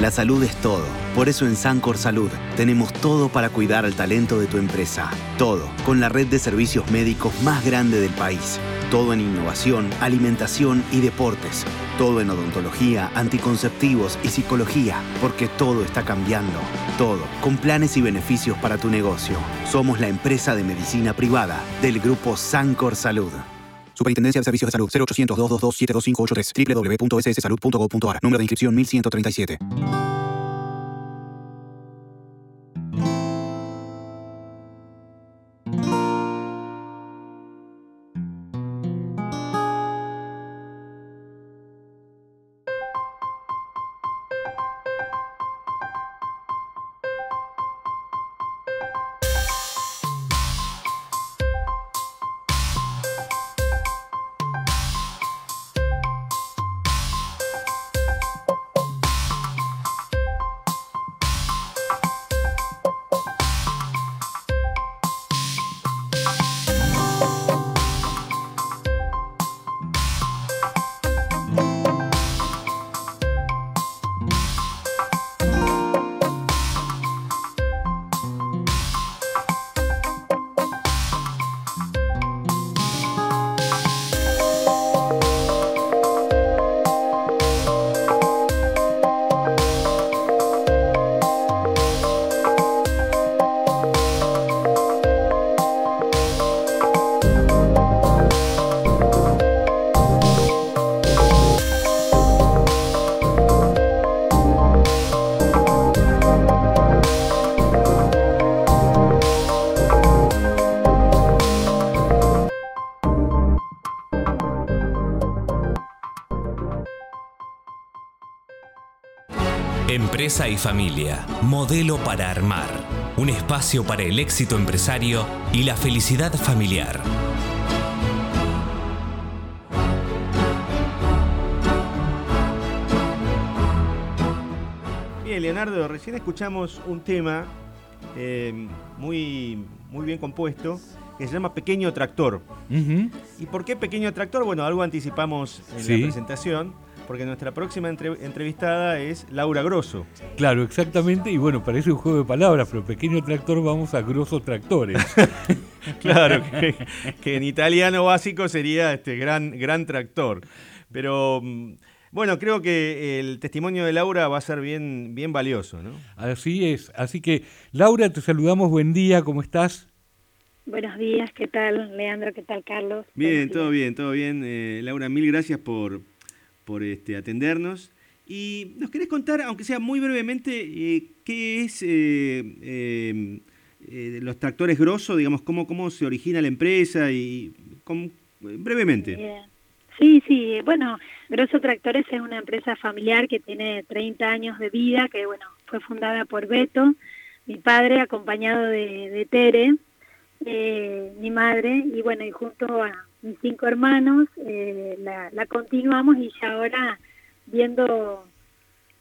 La salud es todo. Por eso en Sancor Salud tenemos todo para cuidar al talento de tu empresa. Todo, con la red de servicios médicos más grande del país. Todo en innovación, alimentación y deportes. Todo en odontología, anticonceptivos y psicología, porque todo está cambiando. Todo, con planes y beneficios para tu negocio. Somos la empresa de medicina privada del grupo Sancor Salud. Superintendencia de Servicios de Salud 0800 222 72583 www.sssalud.gov.ar Número de inscripción 1137. Empresa y familia, modelo para armar, un espacio para el éxito empresario y la felicidad familiar. Bien, Leonardo, recién escuchamos un tema eh, muy, muy bien compuesto que se llama Pequeño Tractor. ¿Y por qué Pequeño Tractor? Bueno, algo anticipamos en Sí. la presentación, porque nuestra próxima entre- entrevistada es Laura Grosso. Claro, exactamente. Y bueno, parece un juego de palabras, pero pequeño tractor vamos a grosos tractores. Claro, que, que en italiano básico sería este gran, gran tractor. Pero mm, bueno, creo que el testimonio de Laura va a ser bien, bien valioso, ¿no? Así es. Así que, Laura, te saludamos. Buen día, ¿cómo estás? Buenos días, ¿qué tal Leandro? ¿Qué tal Carlos? Bien, todo bien, todo bien. Eh, Laura, mil gracias por, por este, atendernos. Y nos querés contar, aunque sea muy brevemente, eh, qué es eh, eh, los tractores grosso, digamos, cómo, cómo se origina la empresa y brevemente. Sí, sí, bueno, Grosso Tractores es una empresa familiar que tiene 30 años de vida, que bueno, fue fundada por Beto, mi padre, acompañado de, Tere, mi madre, y bueno, y junto a mis cinco hermanos, eh, la, la continuamos y ya ahora viendo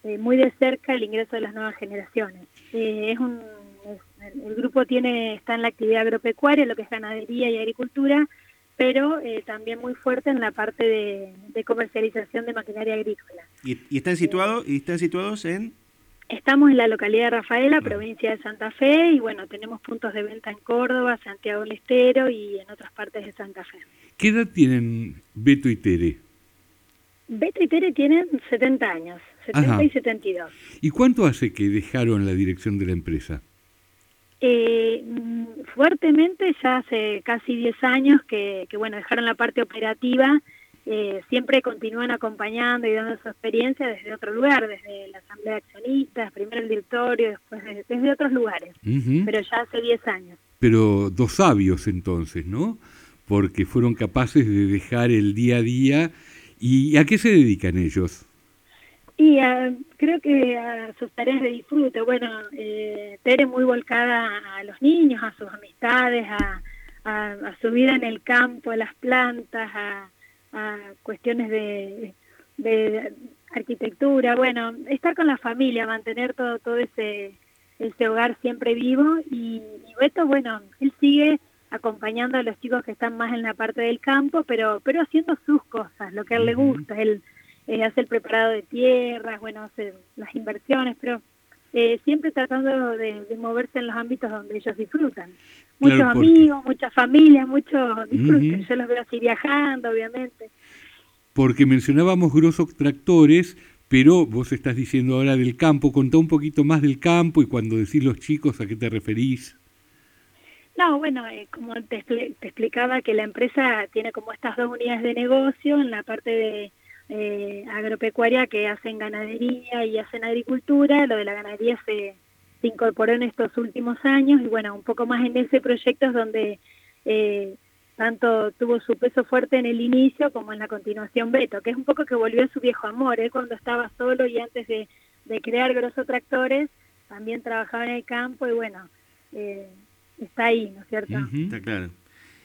eh, muy de cerca el ingreso de las nuevas generaciones. Eh, es un, es- el grupo tiene está en la actividad agropecuaria, lo que es ganadería y agricultura, pero eh, también muy fuerte en la parte de, de comercialización de maquinaria agrícola. Y, y están situados, y están situados en Estamos en la localidad de Rafaela, provincia de Santa Fe, y bueno, tenemos puntos de venta en Córdoba, Santiago del Estero y en otras partes de Santa Fe. ¿Qué edad tienen Beto y Tere? Beto y Tere tienen 70 años, 70 Ajá. y 72. ¿Y cuánto hace que dejaron la dirección de la empresa? Eh, mm, fuertemente ya hace casi 10 años que, que, bueno, dejaron la parte operativa, eh, siempre continúan acompañando y dando su experiencia desde otro lugar, desde la asamblea de accionistas, primero el directorio, después de- desde otros lugares, pero ya hace 10 años. Pero dos sabios entonces, ¿no? Porque fueron capaces de dejar el día a día. ¿Y a qué se dedican ellos? Y ah, creo que a sus tareas de disfrute, bueno, eh, Tere muy volcada a los niños, a sus amistades, a, a, a su vida en el campo, a las plantas, a, a cuestiones de, de arquitectura, bueno, estar con la familia, mantener todo, todo ese, ese hogar siempre vivo. Y, y Beto, bueno, él sigue acompañando a los chicos que están más en la parte del campo, pero, pero haciendo sus cosas, lo que a él le gusta, él eh, hace el preparado de tierras, bueno, hace las inversiones, pero eh, siempre tratando de, moverse en los ámbitos donde ellos disfrutan. Muchos amigos, muchas familias, muchos disfruten. Yo los veo así viajando, obviamente. Porque mencionábamos grosos tractores, pero vos estás diciendo ahora del campo. Contá un poquito más del campo y cuando decís los chicos, ¿a qué te referís? No, bueno, eh, como te, te, explicaba que la empresa tiene como estas dos unidades de negocio en la parte de eh, agropecuaria que hacen ganadería y hacen agricultura. Lo de la ganadería se, incorporó en estos últimos años y bueno, un poco más en ese proyecto es donde eh, tanto tuvo su peso fuerte en el inicio como en la continuación Beto, que es un poco que volvió a su viejo amor, ¿eh? cuando estaba solo y antes de, crear Grosso Tractores, también trabajaba en el campo y bueno, eh, está ahí, ¿no es cierto? Está claro.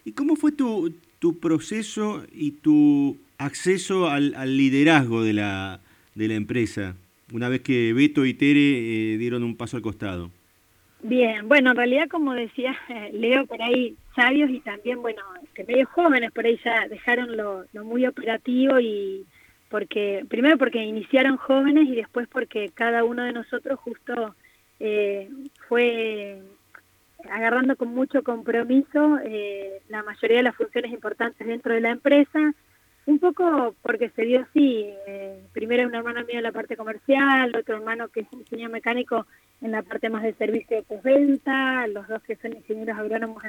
¿Y cómo fue tu, tu proceso y tu acceso al, liderazgo de la, de la empresa, una vez que Beto y Tere eh, dieron un paso al costado? Bien, bueno, en realidad, como decía Leo, por ahí sabios y también, bueno, que medio jóvenes por ahí ya dejaron lo, muy operativo y porque, primero porque iniciaron jóvenes y después porque cada uno de nosotros justo eh, fue agarrando con mucho compromiso eh, la mayoría de las funciones importantes dentro de la empresa un poco porque se dio así, eh, primero un hermano mío en la parte comercial, otro hermano que es ingeniero mecánico en la parte más de servicio de postventa, los dos que son ingenieros agrónomos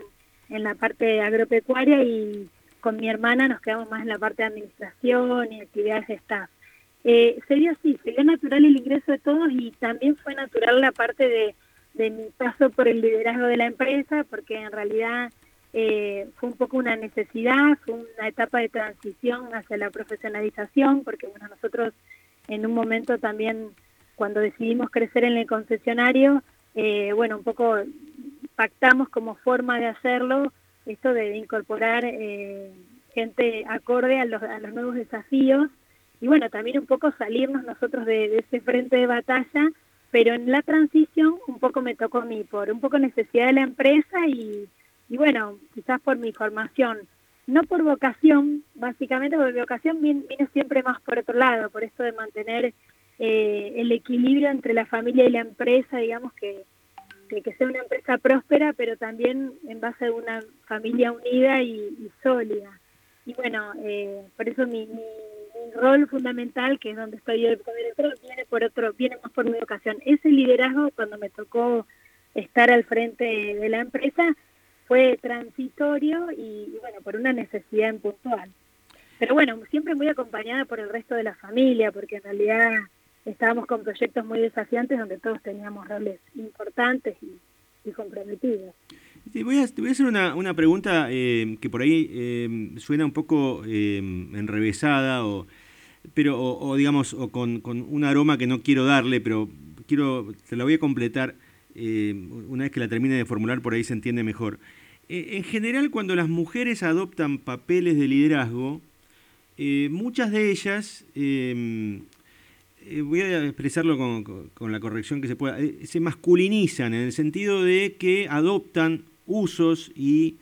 en, la parte agropecuaria y con mi hermana nos quedamos más en la parte de administración y actividades de staff. Eh, se dio así, se dio natural el ingreso de todos y también fue natural la parte de, de mi paso por el liderazgo de la empresa, porque en realidad eh, fue un poco una necesidad, fue una etapa de transición hacia la profesionalización, porque bueno, nosotros en un momento también, cuando decidimos crecer en el concesionario, eh, bueno, un poco pactamos como forma de hacerlo esto de incorporar eh, gente acorde a los, nuevos desafíos y bueno, también un poco salirnos nosotros de, ese frente de batalla, pero en la transición un poco me tocó a mí, por un poco necesidad de la empresa y, y bueno, quizás por mi formación, no por vocación, básicamente porque mi vocación viene, siempre más por otro lado, por esto de mantener eh, el equilibrio entre la familia y la empresa, digamos que, que, sea una empresa próspera, pero también en base a una familia unida y, sólida. Y bueno, eh, por eso mi, rol fundamental, que es donde estoy yo como director, viene por otro, viene más por mi vocación. Ese liderazgo cuando me tocó estar al frente de la empresa, fue transitorio y, bueno, por una necesidad en puntual. Pero bueno, siempre muy acompañada por el resto de la familia, porque en realidad estábamos con proyectos muy desafiantes donde todos teníamos roles importantes y, comprometidos. Te voy, a, hacer una, una pregunta eh, que por ahí eh, suena un poco eh, enrevesada o pero o, digamos o con, con, un aroma que no quiero darle pero quiero te la voy a completar una vez que la termine de formular por ahí se entiende mejor. En general, cuando las mujeres adoptan papeles de liderazgo, muchas de ellas, voy a expresarlo con, la corrección que se pueda, se masculinizan en el sentido de que adoptan usos y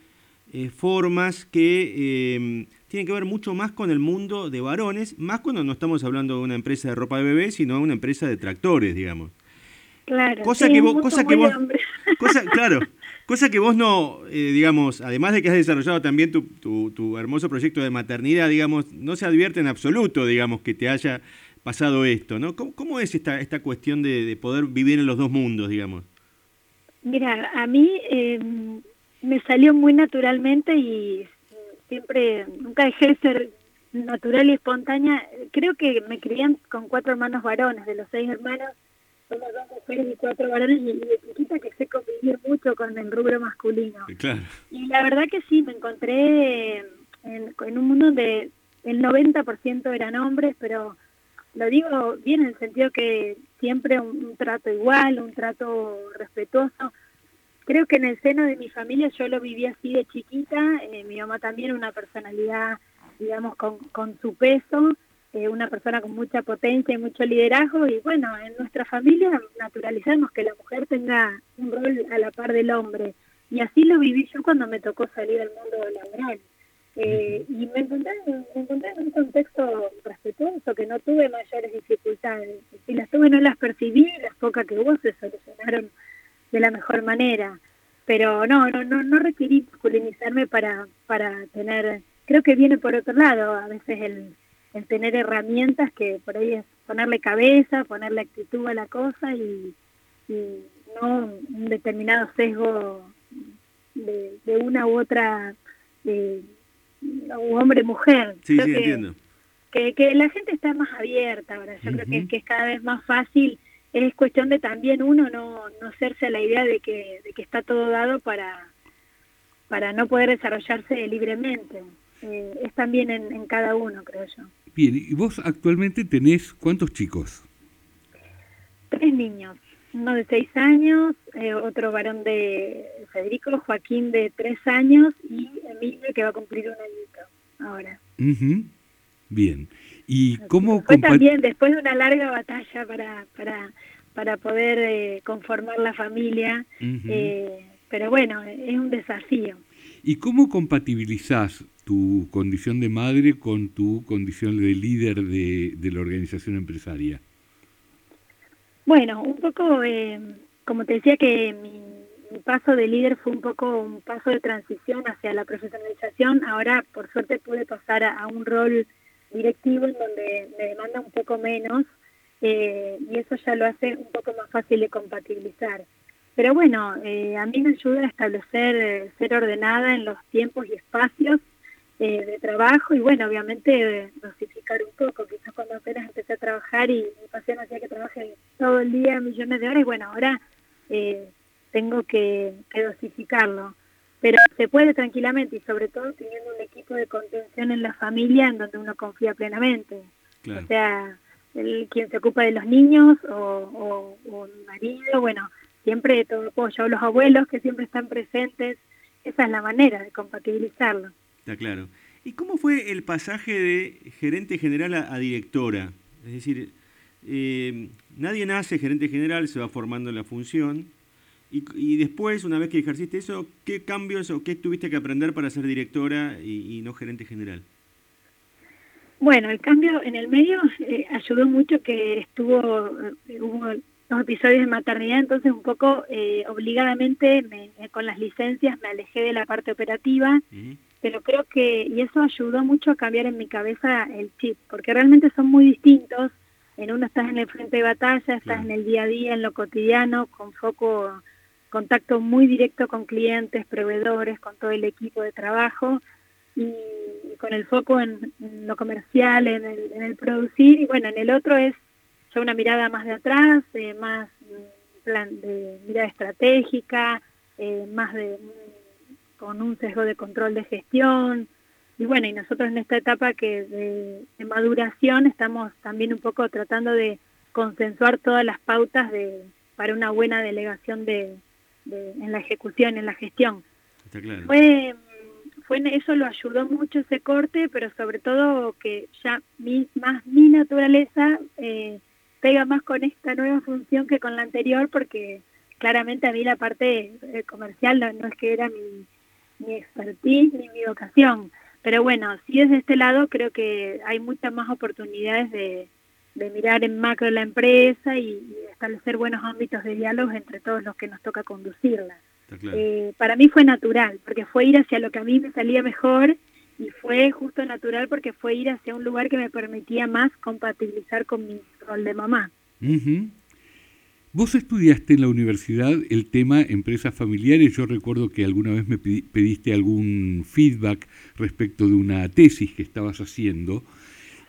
formas que em, tienen que ver mucho más con el mundo de varones, más cuando no estamos hablando de una empresa de ropa de bebé, sino de una empresa de tractores, digamos. Claro. Cosa que vos, cosa que vos, claro, cosa que vos no, eh, digamos, además de que has desarrollado también tu, tu, hermoso proyecto de maternidad, digamos, no se advierte en absoluto, digamos, que te haya pasado esto, ¿no? ¿Cómo, es esta, esta cuestión de, poder vivir en los dos mundos, digamos? Mira, a mí em, me salió muy naturalmente y siempre, nunca dejé de ser natural y espontánea. Creo que me crié con cuatro hermanos varones, de los seis hermanos, somos dos mujeres y cuatro varones y, de chiquita que sé convivir mucho con el rubro masculino. Y la verdad que sí, me encontré en, un mundo donde el 90% eran hombres, pero lo digo bien en el sentido que siempre un, trato igual, un trato respetuoso. Creo que en el seno de mi familia yo lo viví así de chiquita, eh, mi mamá también una personalidad, digamos, con, con su peso, eh, una persona con mucha potencia y mucho liderazgo y bueno, en nuestra familia naturalizamos que la mujer tenga un rol a la par del hombre y así lo viví yo cuando me tocó salir al mundo laboral. Eh, y me encontré, me encontré en un contexto respetuoso, que no tuve mayores dificultades. Si las tuve no las percibí, las pocas que hubo se solucionaron de la mejor manera. Pero no, no, no, no requerí masculinizarme para, para tener, creo que viene por otro lado, a veces el, el tener herramientas que por ahí es ponerle cabeza, ponerle actitud a la cosa y, no un determinado sesgo de, una u otra eh, hombre-mujer. Sí, sí, entiendo. Que, que la gente está más abierta ahora, yo creo que, que, es cada vez más fácil, es cuestión de también uno no, no hacerse la idea de que, de que está todo dado para, para no poder desarrollarse libremente. Eh, es también en, en cada uno, creo yo. Bien, ¿y vos actualmente tenés cuántos chicos? Tres niños uno de seis años, eh, otro varón de Federico, Joaquín de tres años y Que va a cumplir un añito ahora. Bien. ¿Y cómo Fue también después de una larga batalla para, para, para poder eh, conformar la familia, eh, pero bueno, es un desafío. ¿Y cómo compatibilizás tu condición de madre con tu condición de líder de, de la organización empresaria? Bueno, un poco, eh, como te decía que mi, paso de líder fue un poco un paso de transición hacia la profesionalización, ahora por suerte pude pasar a, un rol directivo en donde me demanda un poco menos eh, y eso ya lo hace un poco más fácil de compatibilizar. Pero bueno, eh, a mí me ayuda a establecer, ser ordenada en los tiempos y espacios eh, de trabajo y bueno, obviamente dosificar un poco, quizás cuando apenas empecé a trabajar y mi pasión hacía que trabaje todo el día millones de horas y bueno, ahora eh, tengo que, dosificarlo. Pero se puede tranquilamente y sobre todo teniendo un equipo de contención en la familia en donde uno confía plenamente. O sea, el, quien se ocupa de los niños o, o, un marido, bueno, siempre todo apoyo, los abuelos que siempre están presentes, esa es la manera de compatibilizarlo. Está claro. ¿Y cómo fue el pasaje de gerente general a, directora? Es decir, eh, nadie nace gerente general, se va formando en la función. Y, después, una vez que ejerciste eso, ¿qué cambios o qué tuviste que aprender para ser directora y, no gerente general? Bueno, el cambio en el medio eh, ayudó mucho que estuvo, eh, hubo dos episodios de maternidad, entonces un poco obligadamente con las licencias me alejé de la parte operativa pero creo que, y eso ayudó mucho a cambiar en mi cabeza el chip, porque realmente son muy distintos. En uno estás en el frente de batalla, estás en el día a día, en lo cotidiano, con foco, contacto muy directo con clientes, proveedores, con todo el equipo de trabajo, y, con el foco en, lo comercial, en el, en el, producir, y bueno, en el otro es ya una mirada más de atrás, eh, más plan de mirada estratégica, eh, más de con un sesgo de control de gestión. Y bueno, y nosotros en esta etapa que de, maduración estamos también un poco tratando de consensuar todas las pautas de, para una buena delegación de, en la ejecución, en la gestión. Fue, fue, eso lo ayudó mucho ese corte, pero sobre todo que ya mi, más mi naturaleza eh, pega más con esta nueva función que con la anterior, porque claramente a mí la parte eh, comercial no es que era mi, mi expertise ni mi vocación. Pero bueno, si es de este lado, creo que hay muchas más oportunidades de, mirar en macro la empresa y, establecer buenos ámbitos de diálogo entre todos los que nos toca conducirla. Eh, para mí fue natural, porque fue ir hacia lo que a mí me salía mejor y fue justo natural porque fue ir hacia un lugar que me permitía más compatibilizar con mi rol de mamá. Vos estudiaste en la universidad el tema empresas familiares. Yo recuerdo que alguna vez me pediste algún feedback respecto de una tesis que estabas haciendo.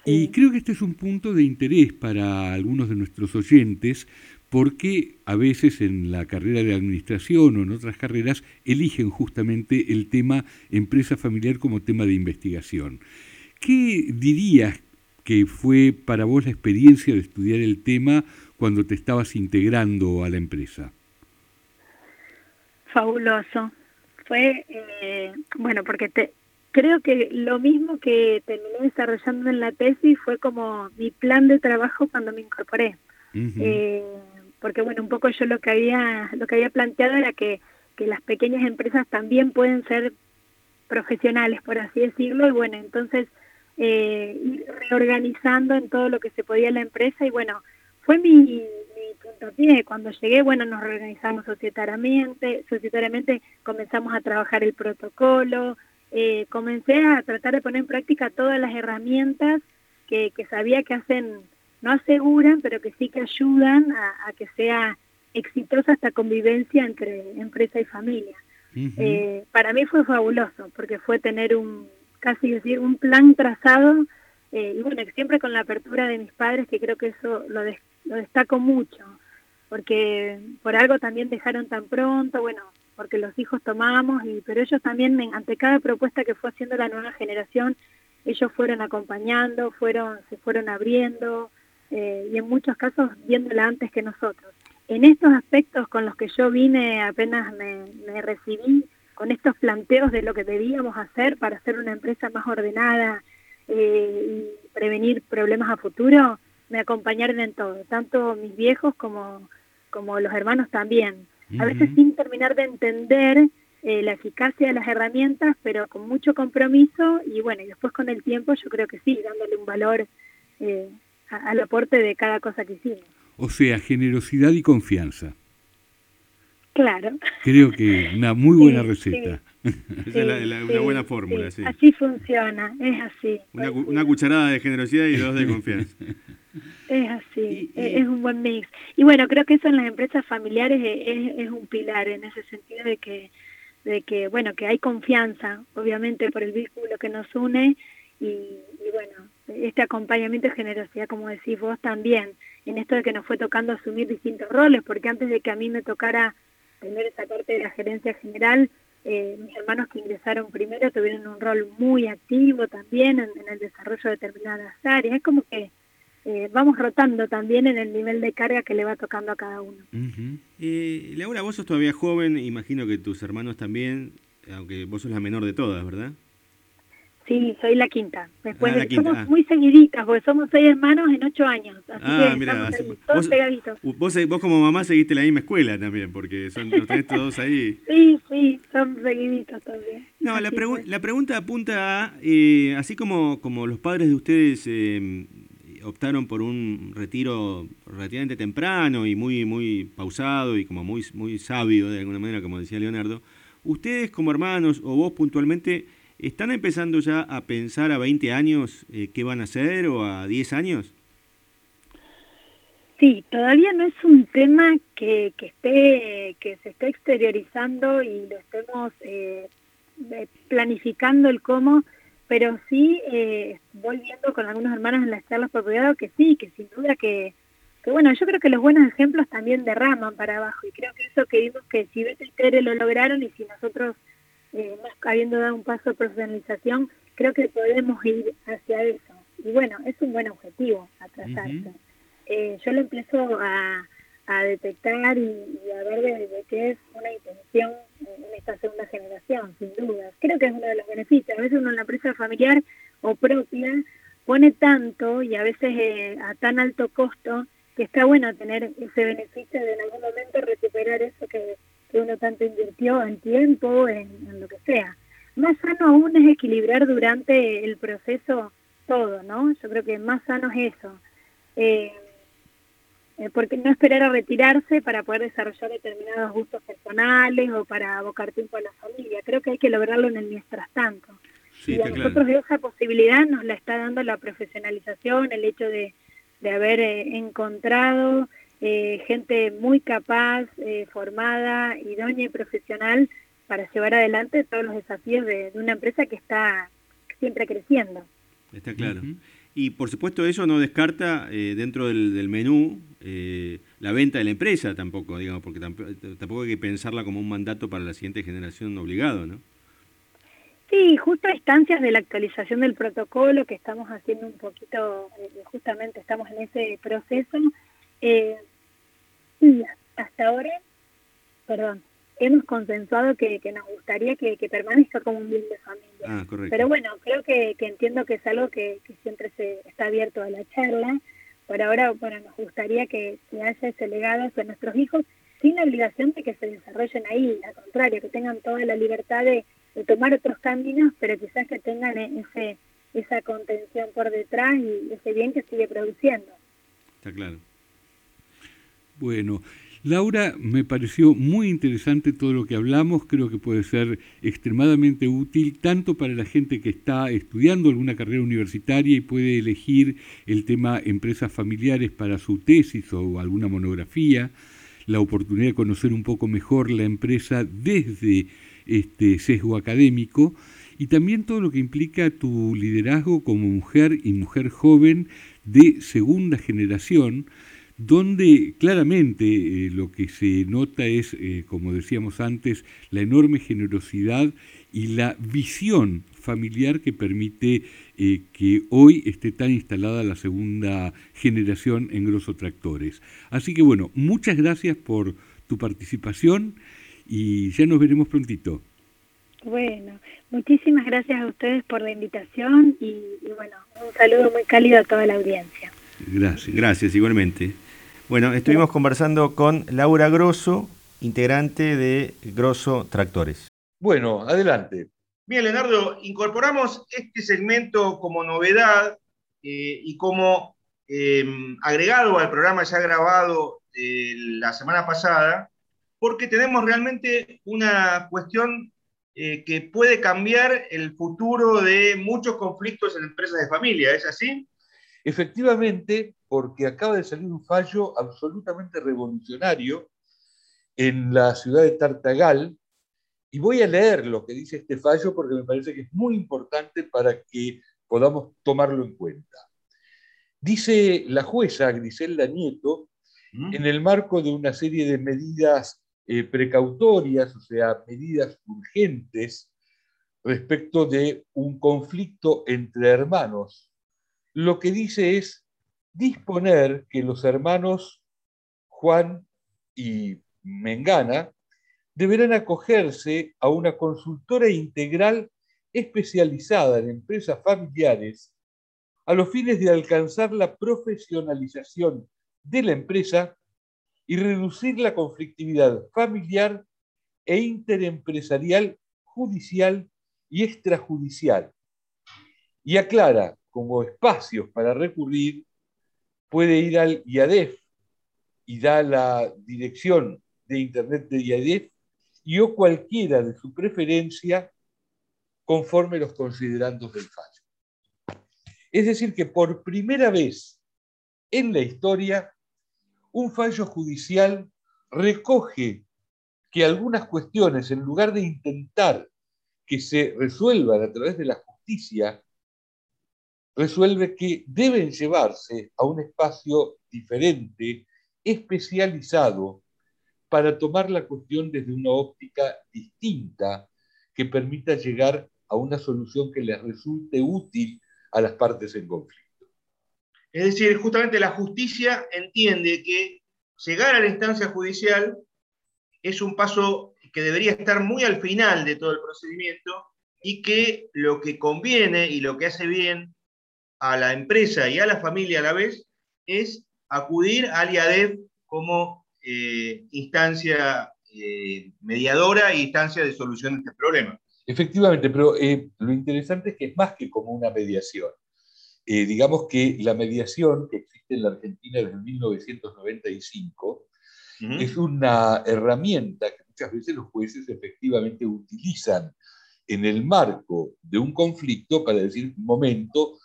Y creo que este es un punto de interés para algunos de nuestros oyentes porque a veces en la carrera de administración o en otras carreras eligen justamente el tema empresa familiar como tema de investigación. ¿Qué dirías que fue para vos la experiencia de estudiar el tema cuando te estabas integrando a la empresa? Fabuloso. Fue, eh, bueno, porque te, creo que lo mismo que terminé desarrollando en la tesis fue como mi plan de trabajo cuando me incorporé. Eh, porque bueno, un poco yo lo que había, lo que había planteado era que, que las pequeñas empresas también pueden ser profesionales, por así decirlo, y bueno, entonces eh, ir reorganizando en todo lo que se podía la empresa y bueno, fue mi, mi puntapié. Cuando llegué, bueno, nos reorganizamos societariamente, societariamente comenzamos a trabajar el protocolo, eh, comencé a tratar de poner en práctica todas las herramientas que, que sabía que hacen, no aseguran, pero que sí que ayudan a, a que sea exitosa esta convivencia entre empresa y familia. eh, para mí fue fabuloso, porque fue tener un, casi decir, un plan trazado, eh, y bueno, siempre con la apertura de mis padres, que creo que eso lo, des, lo destaco mucho, porque por algo también dejaron tan pronto, bueno, porque los hijos tomábamos, y, pero ellos también, ante cada propuesta que fue haciendo la nueva generación, ellos fueron acompañando, fueron, se fueron abriendo, eh, y en muchos casos viéndola antes que nosotros. En estos aspectos con los que yo vine apenas me, recibí, con estos planteos de lo que debíamos hacer para hacer una empresa más ordenada eh, y prevenir problemas a futuro, me acompañaron en todo, tanto mis viejos como, como los hermanos también. A veces sin terminar de entender eh, la eficacia de las herramientas, pero con mucho compromiso y bueno, y después con el tiempo yo creo que sí, dándole un valor eh, a, al aporte de cada cosa que hicimos. O sea, generosidad y confianza. Claro. Creo que una muy buena sí, receta. Sí, Esa es la, la, una buena fórmula, sí. Así funciona, es así. Una, una, cucharada de generosidad y dos de confianza. Es así, y, y, es un buen mix. Y bueno, creo que eso en las empresas familiares es, es, un pilar en ese sentido de que, de que, bueno, que hay confianza, obviamente, por el vínculo que nos une y, y bueno, este acompañamiento y generosidad, como decís vos también, en esto de que nos fue tocando asumir distintos roles, porque antes de que a mí me tocara tener esa parte de la gerencia general, eh, mis hermanos que ingresaron primero tuvieron un rol muy activo también en, el desarrollo de determinadas áreas. Es como que eh, vamos rotando también en el nivel de carga que le va tocando a cada uno. Uh eh, Laura, vos sos todavía joven, imagino que tus hermanos también, aunque vos sos la menor de todas, ¿verdad? Sí, soy la quinta. Después ah, la quinta. somos ah. muy seguiditas, porque somos seis hermanos en ocho años. Así ah, que así, ahí, todos vos, pegaditos. Vos, vos, como mamá seguiste la misma escuela también, porque son los tres todos ahí. sí, sí, son seguiditos también. No, la, pregu la, pregunta apunta a, eh, así como, como los padres de ustedes eh, optaron por un retiro relativamente temprano y muy, muy pausado y como muy, muy sabio de alguna manera, como decía Leonardo, ustedes como hermanos o vos puntualmente ¿Están empezando ya a pensar a 20 años eh, qué van a hacer o a 10 años? Sí, todavía no es un tema que, que, esté, que se esté exteriorizando y lo estemos eh, planificando el cómo, pero sí eh, voy viendo con algunos hermanos en las charlas por privado que sí, que sin duda que, que, bueno, yo creo que los buenos ejemplos también derraman para abajo y creo que eso que vimos que si Beto y Tere lo lograron y si nosotros eh, habiendo dado un paso de profesionalización, creo que podemos ir hacia eso. Y bueno, es un buen objetivo a trazarse. Uh -huh. eh, yo lo empiezo a, a detectar y, y, a ver de, de qué es una intención en esta segunda generación, sin duda. Creo que es uno de los beneficios. A veces uno en la empresa familiar o propia pone tanto y a veces eh, a tan alto costo que está bueno tener ese beneficio de en algún momento recuperar eso que que uno tanto invirtió en tiempo, en, en, lo que sea. Más sano aún es equilibrar durante el proceso todo, ¿no? Yo creo que más sano es eso. Eh, eh, porque no esperar a retirarse para poder desarrollar determinados gustos personales o para abocar tiempo a la familia. Creo que hay que lograrlo en el mientras tanto. Sí, y a nosotros claro. esa posibilidad nos la está dando la profesionalización, el hecho de, de haber eh, encontrado eh, gente muy capaz, eh, formada, idónea y profesional para llevar adelante todos los desafíos de, de una empresa que está siempre creciendo. Está claro. Uh -huh. Y por supuesto eso no descarta eh, dentro del, del menú eh, la venta de la empresa tampoco, digamos, porque tampoco, tampoco hay que pensarla como un mandato para la siguiente generación obligado, ¿no? Sí, justo a instancias de la actualización del protocolo que estamos haciendo un poquito, eh, justamente estamos en ese proceso, eh, hasta ahora, perdón, hemos consensuado que, que nos gustaría que, que, permanezca como un bien de familia. Ah, Pero bueno, creo que, que entiendo que es algo que, siempre se está abierto a la charla. Por ahora, bueno, nos gustaría que, que haya ese legado hacia nuestros hijos sin la obligación de que se desarrollen ahí, al contrario, que tengan toda la libertad de, tomar otros caminos, pero quizás que tengan ese esa contención por detrás y ese bien que sigue produciendo. Está claro. Bueno, Laura, me pareció muy interesante todo lo que hablamos, creo que puede ser extremadamente útil tanto para la gente que está estudiando alguna carrera universitaria y puede elegir el tema empresas familiares para su tesis o alguna monografía, la oportunidad de conocer un poco mejor la empresa desde este sesgo académico y también todo lo que implica tu liderazgo como mujer y mujer joven de segunda generación, donde claramente eh, lo que se nota es, eh, como decíamos antes, la enorme generosidad y la visión familiar que permite eh, que hoy esté tan instalada la segunda generación en Grosso Tractores. Así que bueno, muchas gracias por tu participación y ya nos veremos prontito. Bueno, muchísimas gracias a ustedes por la invitación y, bueno, un saludo muy cálido a toda la audiencia. Gracias. Gracias, igualmente. Bueno, estuvimos conversando con Laura Grosso, integrante de Grosso Tractores. Bueno, adelante. Bien, Leonardo, incorporamos este segmento como novedad eh, y como em, agregado al programa ya grabado la semana pasada, porque tenemos realmente una cuestión eh, que puede cambiar el futuro de muchos conflictos en empresas de familia, ¿es así? Efectivamente, porque acaba de salir un fallo absolutamente revolucionario en la ciudad de Tartagal, y voy a leer lo que dice este fallo porque me parece que es muy importante para que podamos tomarlo en cuenta. Dice la jueza Griselda Nieto, ¿Mm? en el marco de una serie de medidas eh, precautorias, o sea, medidas urgentes respecto de un conflicto entre hermanos. Lo que dice es disponer que los hermanos Juan y Mengana deberán acogerse a una consultora integral especializada en empresas familiares a los fines de alcanzar la profesionalización de la empresa y reducir la conflictividad familiar e interempresarial, judicial y extrajudicial. Y aclara como espacios para recurrir, puede ir al IADEF y da la dirección de Internet de IADEF y o cualquiera de su preferencia conforme los considerandos del fallo. Es decir, que por primera vez en la historia un fallo judicial recoge que algunas cuestiones, en lugar de intentar que se resuelvan a través de la justicia, resuelve que deben llevarse a un espacio diferente, especializado, para tomar la cuestión desde una óptica distinta que permita llegar a una solución que les resulte útil a las partes en conflicto. Es decir, justamente la justicia entiende que llegar a la instancia judicial es un paso que debería estar muy al final de todo el procedimiento y que lo que conviene y lo que hace bien a la empresa y a la familia a la vez es acudir al IADEP como eh, instancia eh, mediadora e instancia de solución de este problema. Efectivamente, pero eh, lo interesante es que es más que como una mediación. Digamos que la mediación que existe en la Argentina desde 1995 es una herramienta que muchas veces los jueces efectivamente utilizan en el marco de un conflicto para decir, momento,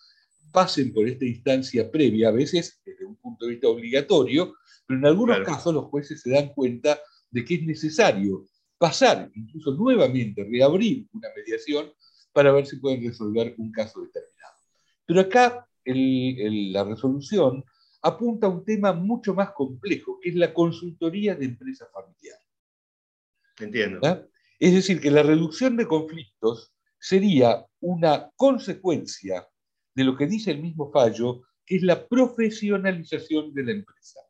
pasen por esta instancia previa, a veces desde un punto de vista obligatorio, pero en algunos casos los jueces se dan cuenta de que es necesario pasar, incluso nuevamente, reabrir una mediación para ver si pueden resolver un caso determinado. Pero acá la resolución apunta a un tema mucho más complejo, que es la consultoría de empresa familiar. Entiendo. Es decir, que la reducción de conflictos sería una consecuencia de lo que dice el mismo fallo, que es la profesionalización de la empresa.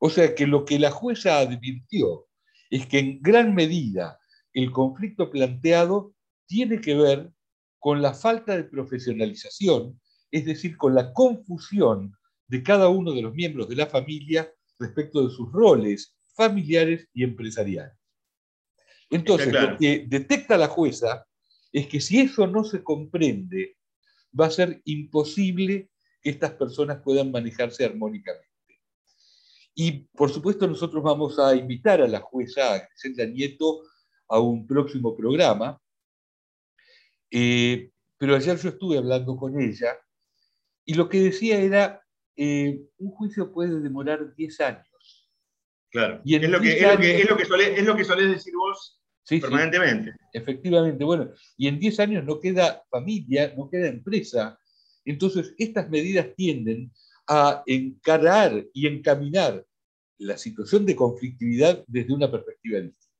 O sea que lo que la jueza advirtió es que en gran medida el conflicto planteado tiene que ver con la falta de profesionalización, es decir, con la confusión de cada uno de los miembros de la familia respecto de sus roles familiares y empresariales. Entonces, lo que detecta la jueza es que si eso no se comprende, va a ser imposible que estas personas puedan manejarse armónicamente. Y por supuesto nosotros vamos a invitar a la jueza Griselda Nieto a un próximo programa, eh, pero ayer yo estuve hablando con ella y lo que decía era, eh, un juicio puede demorar 10 años. Claro, y es, lo que, es, lo que, solés, decir vos permanentemente. efectivamente, bueno, y en 10 años no queda familia, no queda empresa. Entonces, estas medidas tienden a encarar y encaminar la situación de conflictividad desde una perspectiva distinta.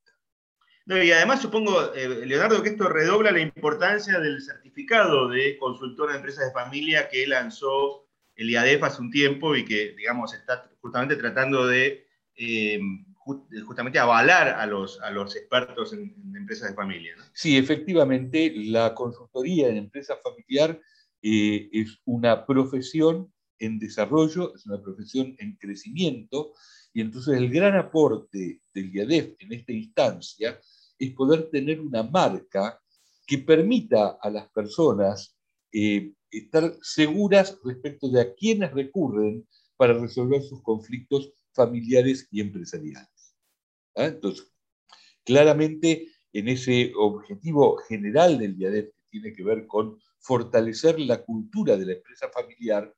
No, y además supongo, eh, Leonardo, que esto redobla la importancia del certificado de consultor de empresas de familia que lanzó el IADEF hace un tiempo y que, digamos, está justamente tratando de eh, justamente avalar a los, a los expertos en, empresas de familia. Sí, efectivamente, la consultoría en empresa familiar eh, es una profesión en desarrollo, es una profesión en crecimiento, y entonces el gran aporte del IADEF en esta instancia es poder tener una marca que permita a las personas eh, estar seguras respecto de a quiénes recurren para resolver sus conflictos familiares y empresariales. ¿Ah? Entonces, claramente en ese objetivo general del IADEF que tiene que ver con fortalecer la cultura de la empresa familiar,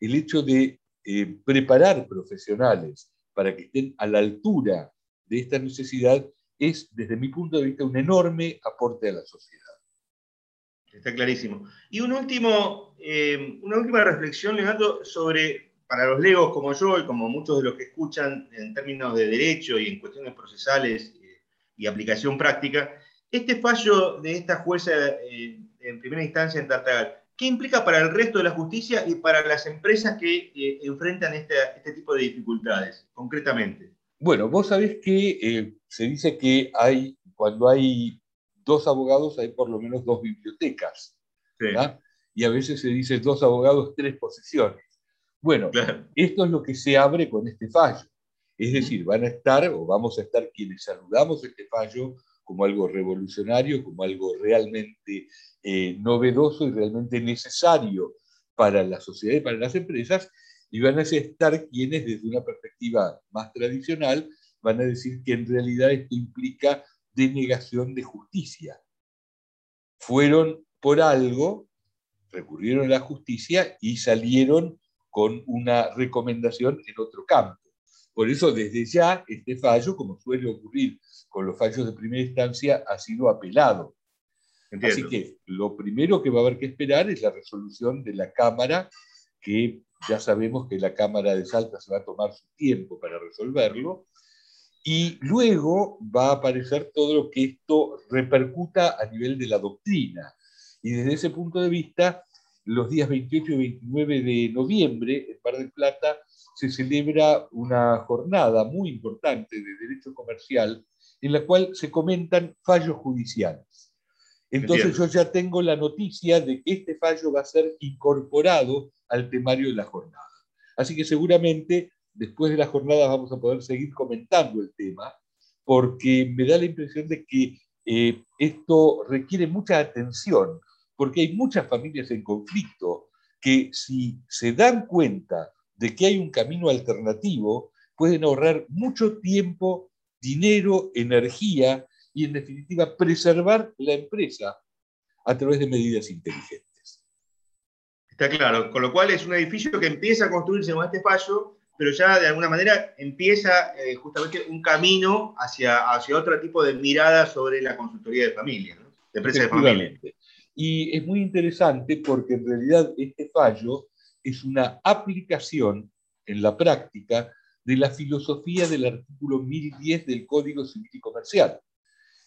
el hecho de eh, preparar profesionales para que estén a la altura de esta necesidad es, desde mi punto de vista, un enorme aporte a la sociedad. Está clarísimo. Y un último, eh, una última reflexión, Leonardo, sobre, para los legos como yo y como muchos de los que escuchan en términos de derecho y en cuestiones procesales eh, y aplicación práctica, este fallo de esta jueza eh, en primera instancia en Tartagal, ¿qué implica para el resto de la justicia y para las empresas que enfrentan este, este tipo de dificultades, concretamente? Bueno, vos sabés que eh, se dice que hay, cuando hay dos abogados, hay por lo menos dos bibliotecas. Y a veces se dice dos abogados, tres posiciones. Bueno, esto es lo que se abre con este fallo. Es decir, van a estar o vamos a estar quienes saludamos este fallo como algo revolucionario, como algo realmente eh, novedoso y realmente necesario para la sociedad y para las empresas, y van a estar quienes desde una perspectiva más tradicional van a decir que en realidad esto implica denegación de justicia. Fueron por algo, recurrieron a la justicia y salieron con una recomendación en otro campo. Por eso desde ya este fallo, como suele ocurrir con los fallos de primera instancia, ha sido apelado. Así que lo primero que va a haber que esperar es la resolución de la Cámara que ya sabemos que la Cámara de Salta se va a tomar su tiempo para resolverlo, y luego va a aparecer todo lo que esto repercuta a nivel de la doctrina. Y desde ese punto de vista, los días 28 y 29 de noviembre, en Mar del Plata, se celebra una jornada muy importante de derecho comercial en la cual se comentan fallos judiciales. Entonces yo ya tengo la noticia de que este fallo va a ser incorporado al temario de la jornada. Así que seguramente después de la jornada vamos a poder seguir comentando el tema, porque me da la impresión de que eh, esto requiere mucha atención, porque hay muchas familias en conflicto que si se dan cuenta de que hay un camino alternativo, pueden ahorrar mucho tiempo, dinero, energía y en definitiva preservar la empresa a través de medidas inteligentes. Está claro, con lo cual es un edificio que empieza a construirse con este fallo, pero ya de alguna manera empieza eh, justamente un camino hacia, hacia otro tipo de mirada sobre la consultoría de familia, de empresas de familia. Y es muy interesante porque en realidad este fallo es una aplicación en la práctica de la filosofía del artículo 1010 del Código Civil y Comercial,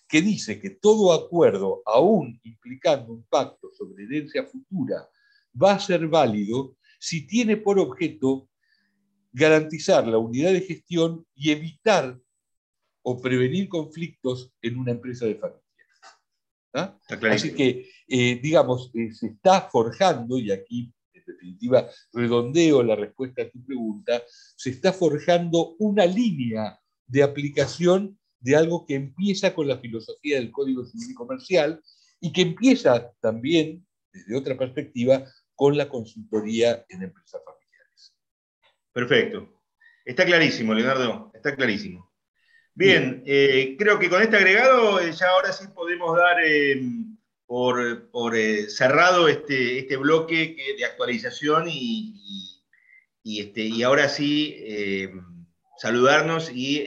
que dice que todo acuerdo, aún implicando un pacto sobre herencia futura va a ser válido si tiene por objeto garantizar la unidad de gestión y evitar o prevenir conflictos en una empresa de familia. ¿Ah? Así que, eh, digamos, eh, se está forjando, y aquí en definitiva redondeo la respuesta a tu pregunta, se está forjando una línea de aplicación de algo que empieza con la filosofía del Código Civil y Comercial y que empieza también, desde otra perspectiva, con la consultoría en empresas familiares. Perfecto. Está clarísimo, Leonardo, está clarísimo. Bien, eh, creo que con este agregado eh, ya ahora sí podemos dar eh, por, cerrado este, este bloque de actualización y, este, y ahora sí saludarnos y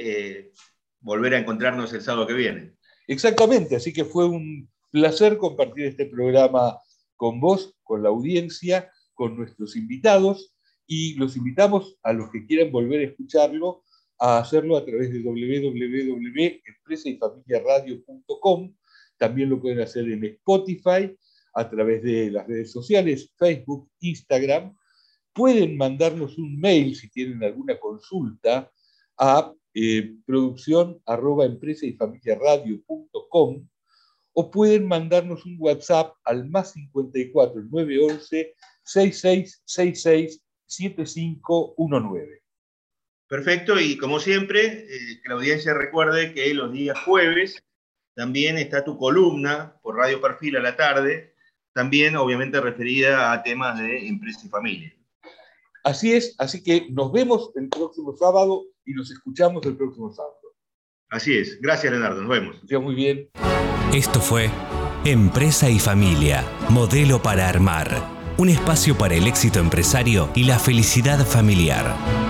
volver a encontrarnos el sábado que viene. Exactamente, así que fue un placer compartir este programa con vos, con la audiencia, con nuestros invitados y los invitamos a los que quieran volver a escucharlo a hacerlo a través de www.empresayfamiliaradio.com. También lo pueden hacer en Spotify, a través de las redes sociales, Facebook, Instagram. Pueden mandarnos un mail si tienen alguna consulta a eh, producción arroba o pueden mandarnos un WhatsApp al más 54 911 6666 7519. Perfecto, y como siempre, eh, que la audiencia recuerde que los días jueves también está tu columna por Radio Perfil a la tarde, también obviamente referida a temas de empresa y familia. Así es, así que nos vemos el próximo sábado y nos escuchamos el próximo sábado. Así es, gracias Leonardo, nos vemos. Está muy bien. Esto fue Empresa y Familia, modelo para armar, un espacio para el éxito empresario y la felicidad familiar.